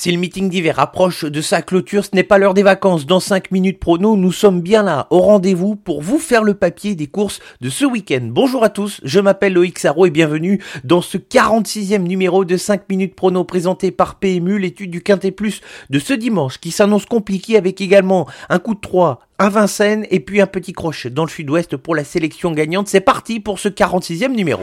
Si le meeting d'hiver approche de sa clôture, ce n'est pas l'heure des vacances. Dans 5 minutes prono, nous sommes bien là, au rendez-vous pour vous faire le papier des courses de ce week-end. Bonjour à tous, je m'appelle Loïc Sarro et bienvenue dans ce 46e numéro de 5 minutes prono présenté par PMU, l'étude du Quintet Plus de ce dimanche qui s'annonce compliqué avec également un coup de 3 à Vincennes et puis un petit crochet dans le sud-ouest pour la sélection gagnante. C'est parti pour ce 46e numéro.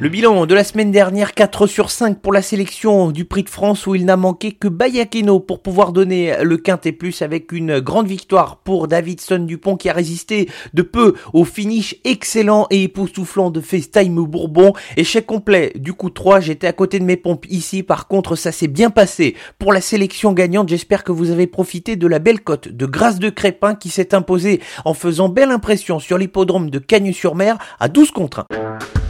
Le bilan de la semaine dernière, 4 sur 5 pour la sélection du Prix de France où il n'a manqué que Bayakeno pour pouvoir donner le quintet plus avec une grande victoire pour Davidson Dupont qui a résisté de peu au finish excellent et époustouflant de FaceTime Bourbon. Échec complet du coup 3, j'étais à côté de mes pompes ici, par contre ça s'est bien passé pour la sélection gagnante. J'espère que vous avez profité de la belle cote de Grâce de Crépin qui s'est imposée en faisant belle impression sur l'hippodrome de Cagnes-sur-Mer à 12 contre 1.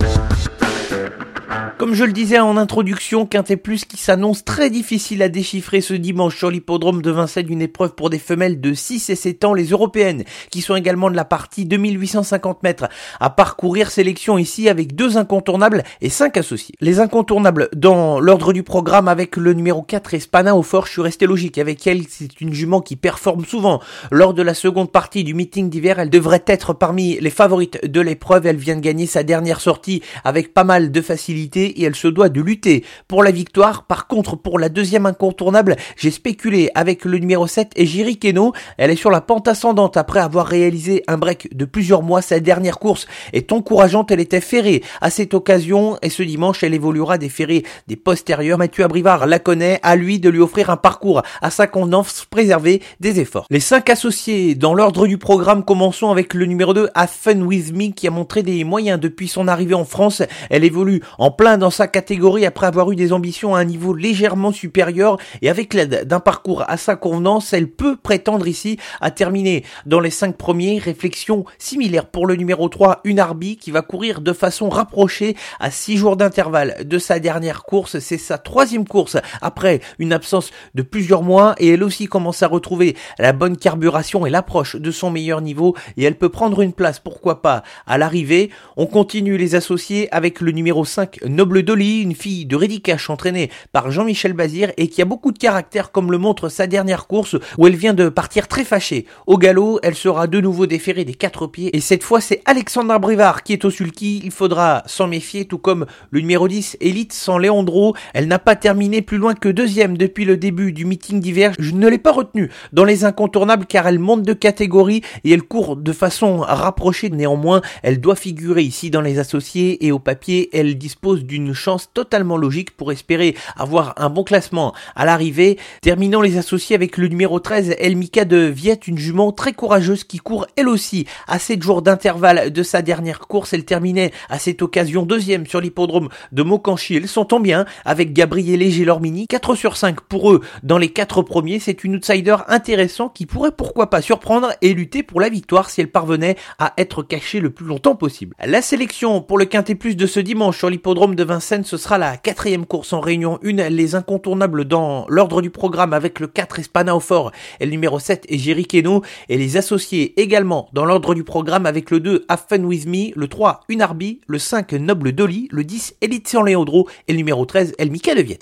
Comme je le disais en introduction, Quintet Plus qui s'annonce très difficile à déchiffrer ce dimanche sur l'hippodrome de Vincennes, une épreuve pour des femelles de 6 et 7 ans, les européennes, qui sont également de la partie 2850 mètres à parcourir, sélection ici avec deux incontournables et cinq associés. Les incontournables dans l'ordre du programme avec le numéro 4 Espana au fort, je suis resté logique avec elle, c'est une jument qui performe souvent. Lors de la seconde partie du meeting d'hiver, elle devrait être parmi les favorites de l'épreuve, elle vient de gagner sa dernière sortie avec pas mal de facilité et elle se doit de lutter pour la victoire. Par contre, pour la deuxième incontournable, j'ai spéculé avec le numéro 7 et Jiri Keno. Elle est sur la pente ascendante après avoir réalisé un break de plusieurs mois. Sa dernière course est encourageante. Elle était ferrée à cette occasion et ce dimanche, elle évoluera des ferrés des postérieurs. Mathieu Abrivard la connaît. À lui de lui offrir un parcours à sa convenance préserver des efforts. Les cinq associés dans l'ordre du programme, commençons avec le numéro 2, Have Fun With Me, qui a montré des moyens depuis son arrivée en France. Elle évolue en plein sa catégorie après avoir eu des ambitions à un niveau légèrement supérieur et avec l'aide d'un parcours à sa convenance, elle peut prétendre ici à terminer dans les 5 premiers. Réflexion similaire pour le numéro 3, une Arby qui va courir de façon rapprochée à 6 jours d'intervalle de sa dernière course. C'est sa troisième course après une absence de plusieurs mois et elle aussi commence à retrouver la bonne carburation et l'approche de son meilleur niveau et elle peut prendre une place, pourquoi pas, à l'arrivée. On continue les associés avec le numéro 5, Noble Dolly, une fille de Ridicache entraînée par Jean-Michel Bazir et qui a beaucoup de caractère comme le montre sa dernière course où elle vient de partir très fâchée. Au galop, elle sera de nouveau déférée des quatre pieds et cette fois c'est Alexandre Brivard qui est au sulky. Il faudra s'en méfier tout comme le numéro 10 Elite sans Léandro. Elle n'a pas terminé plus loin que deuxième depuis le début du meeting d'hiver. Je ne l'ai pas retenue dans les incontournables car elle monte de catégorie et elle court de façon rapprochée. Néanmoins, elle doit figurer ici dans les associés et au papier, elle dispose du une chance totalement logique pour espérer avoir un bon classement à l'arrivée. Terminant les associés avec le numéro 13, Elmika de Viette, une jument très courageuse qui court elle aussi à 7 jours d'intervalle de sa dernière course. Elle terminait à cette occasion deuxième sur l'hippodrome de Mokanchi. Elles s'entend bien avec Gabriel et Gélormini. 4 sur 5 pour eux dans les 4 premiers. C'est une outsider intéressant qui pourrait pourquoi pas surprendre et lutter pour la victoire si elle parvenait à être cachée le plus longtemps possible. La sélection pour le quintet plus de ce dimanche sur l'hippodrome de Vincennes, ce sera la quatrième course en réunion 1, les incontournables dans l'ordre du programme avec le 4 Espana au fort et le numéro 7 et Jerry Keno, et les associés également dans l'ordre du programme avec le 2 Have Fun With Me, le 3 Unarbi, le 5 Noble Dolly, le 10 Elite San Leandro et le numéro 13 Elmika de Vienne.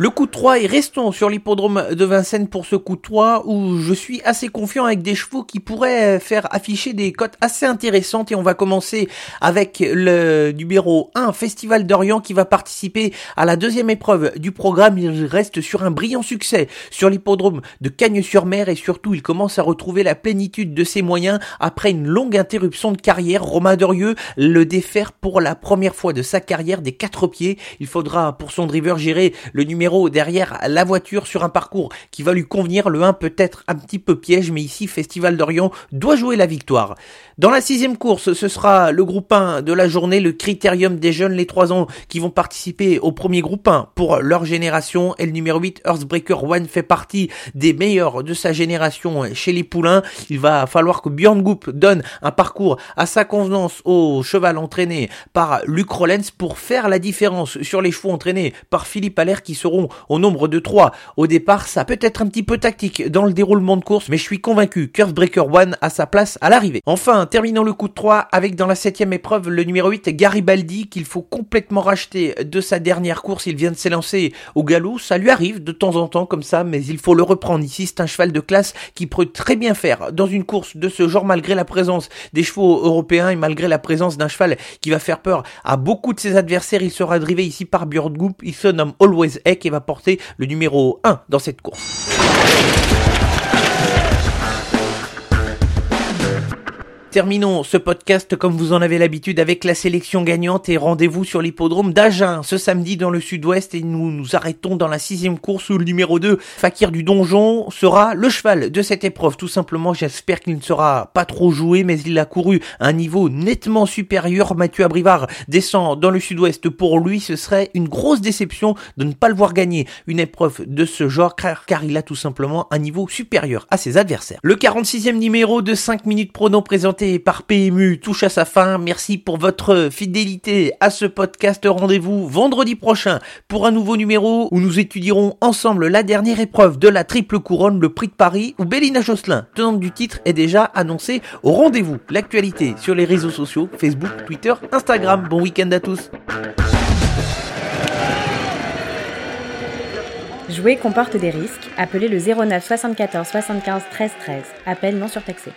Le coup de 3 et restons sur l'hippodrome de Vincennes pour ce coup de 3 où je suis assez confiant avec des chevaux qui pourraient faire afficher des cotes assez intéressantes et on va commencer avec le numéro 1 Festival d'Orient qui va participer à la deuxième épreuve du programme. Il reste sur un brillant succès sur l'hippodrome de Cagnes-sur-Mer et surtout il commence à retrouver la plénitude de ses moyens après une longue interruption de carrière. Romain Dorieux le défaire pour la première fois de sa carrière des quatre pieds. Il faudra pour son driver gérer le numéro derrière la voiture sur un parcours qui va lui convenir. Le 1 peut être un petit peu piège, mais ici, Festival d'Orient doit jouer la victoire. Dans la sixième course, ce sera le groupe 1 de la journée, le critérium des jeunes, les 3 ans, qui vont participer au premier groupe 1 pour leur génération. Et le numéro 8, Earthbreaker One, fait partie des meilleurs de sa génération chez les poulains. Il va falloir que Björn Goop donne un parcours à sa convenance au cheval entraîné par Luc Rollens pour faire la différence sur les chevaux entraînés par Philippe Allaire qui seront au nombre de 3 au départ. Ça peut être un petit peu tactique dans le déroulement de course, mais je suis convaincu qu'Earthbreaker One a sa place à l'arrivée. Enfin, terminons le coup de 3 avec dans la septième épreuve le numéro 8 Garibaldi qu'il faut complètement racheter de sa dernière course. Il vient de s'élancer au galop. Ça lui arrive de temps en temps comme ça, mais il faut le reprendre ici. C'est un cheval de classe qui peut très bien faire dans une course de ce genre malgré la présence des chevaux européens et malgré la présence d'un cheval qui va faire peur à beaucoup de ses adversaires. Il sera drivé ici par Björn Goop. Il se nomme Always Heck va porter le numéro 1 dans cette course. Terminons ce podcast comme vous en avez l'habitude avec la sélection gagnante et rendez-vous sur l'hippodrome d'Agen ce samedi dans le sud-ouest et nous nous arrêtons dans la sixième course où le numéro 2, Fakir du Donjon, sera le cheval de cette épreuve. Tout simplement, j'espère qu'il ne sera pas trop joué mais il a couru un niveau nettement supérieur. Mathieu Abrivard descend dans le sud-ouest. Pour lui, ce serait une grosse déception de ne pas le voir gagner une épreuve de ce genre car il a tout simplement un niveau supérieur à ses adversaires. Le 46e numéro de 5 minutes prono par PMU touche à sa fin. Merci pour votre fidélité à ce podcast. Rendez-vous vendredi prochain pour un nouveau numéro où nous étudierons ensemble la dernière épreuve de la triple couronne, le prix de Paris, où Bélina Josselin, tenante du titre, est déjà annoncée au rendez-vous. L'actualité sur les réseaux sociaux, Facebook, Twitter, Instagram. Bon week-end à tous. Jouer comporte des risques. Appelez le 09 74 75 13 13. Appel non surtaxé.